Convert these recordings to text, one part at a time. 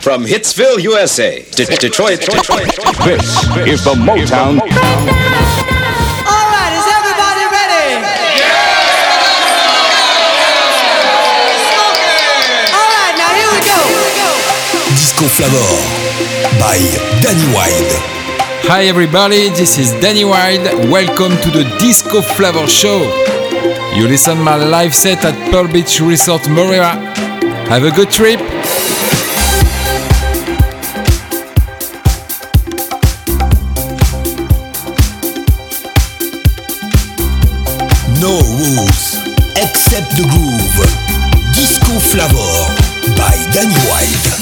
From Hitsville, USA to Detroit, Detroit, Detroit. This is the Motown. All right, is everybody ready? Yeah! All right, now here we go. Disco Flavor by Danny Wilde. Hi everybody, this is Danny Wilde. Welcome to the Disco Flavor Show. You listen my live set at Pearl Beach Resort Moreira. Have a good trip. No rules except the groove. Disco Flavor by Danny Wilde.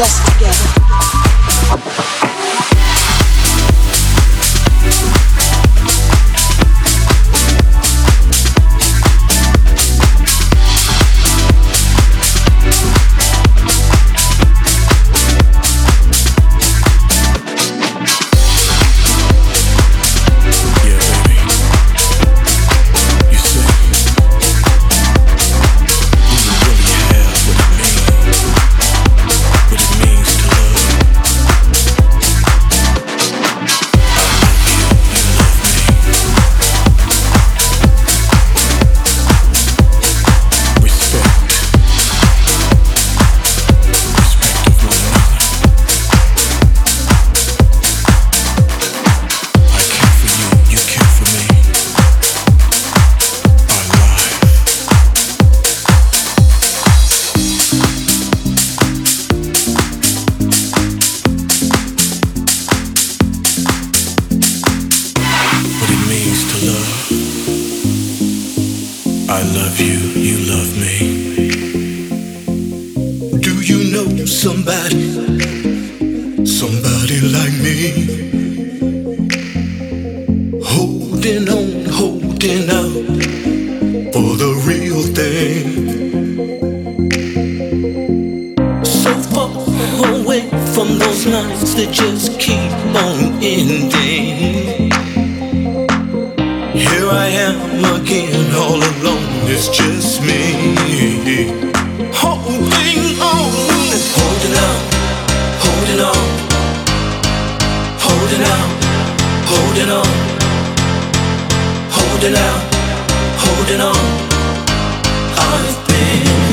Us together. holding out, holding on. I've been.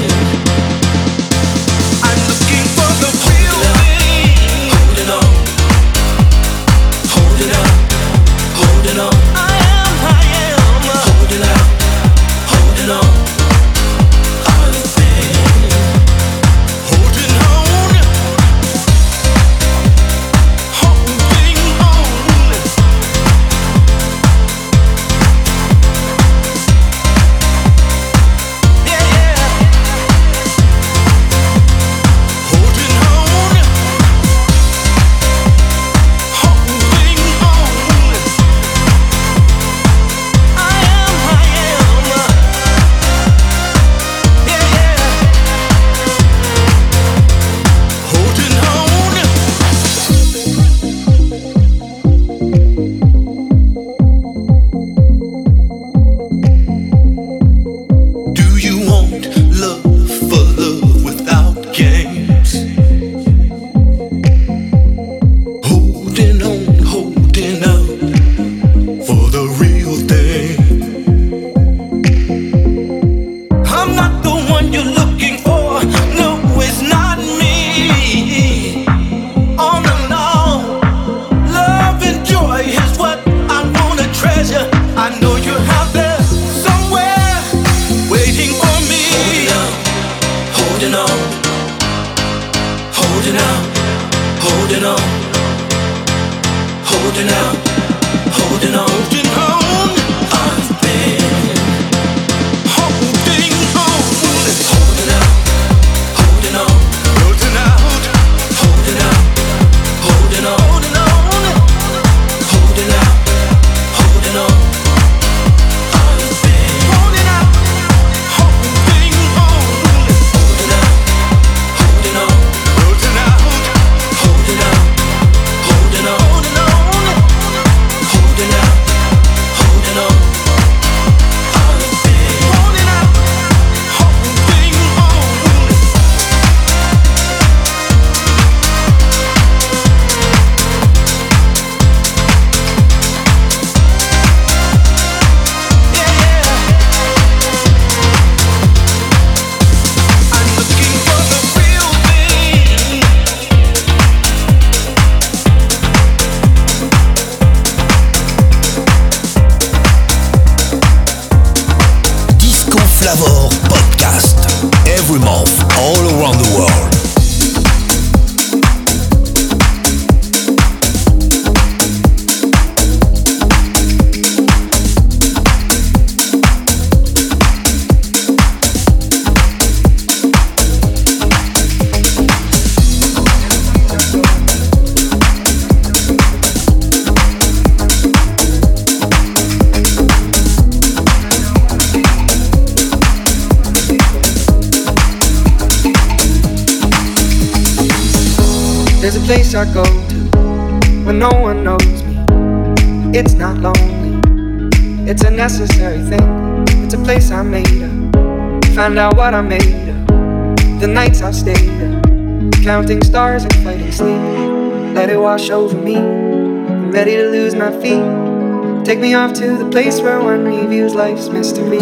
Wash over me. I'm ready to lose my feet. Take me off to the place where one reviews life's mystery.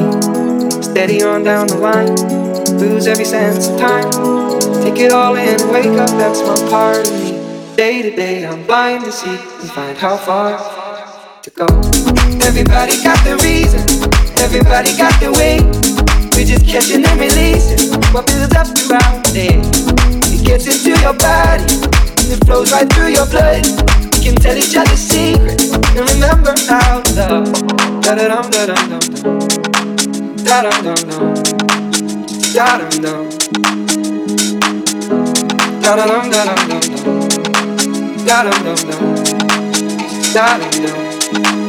Steady on down the line, lose every sense of time. Take it all in, wake up, that's my part of me. Day to day, I'm blind to see and find how far to go. Everybody got the reason, everybody got the way. We're just catching and releasing what builds up throughout the day. It gets into your body, it flows right through your blood. We can tell each other secrets and remember how love. Da da dum da dum dum dum. Da dum dum dum. Da dum dum. Da da dum da dum dum dum. Da dum dum dum. Da dum dum.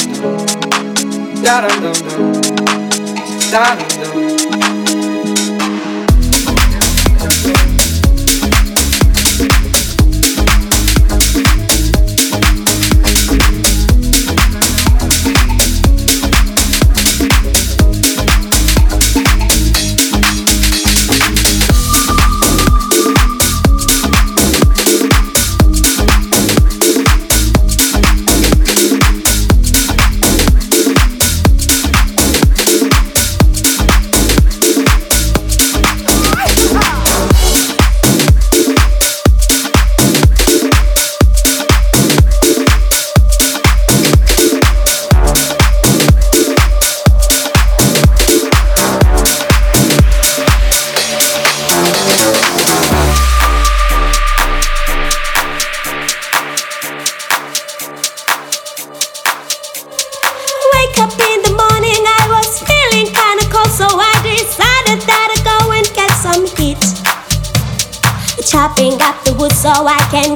dum. Da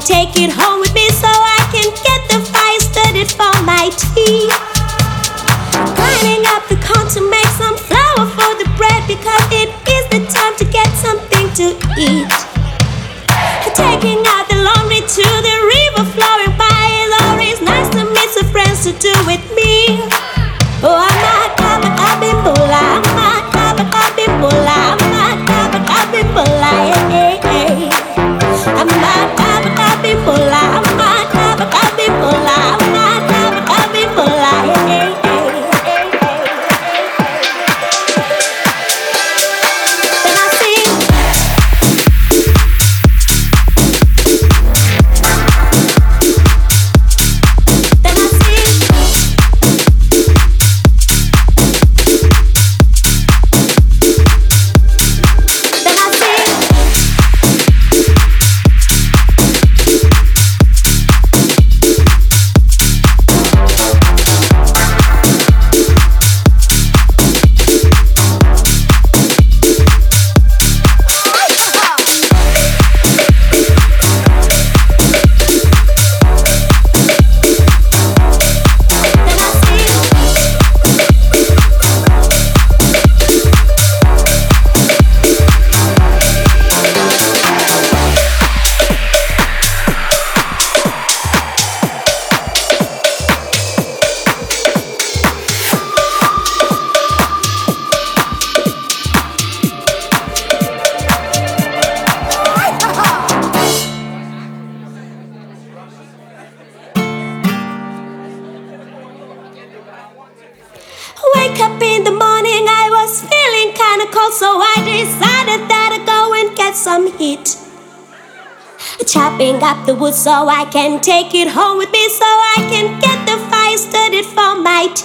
take it home the wood so I can take it home with me so I can get the fire started for my tea.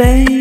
Faz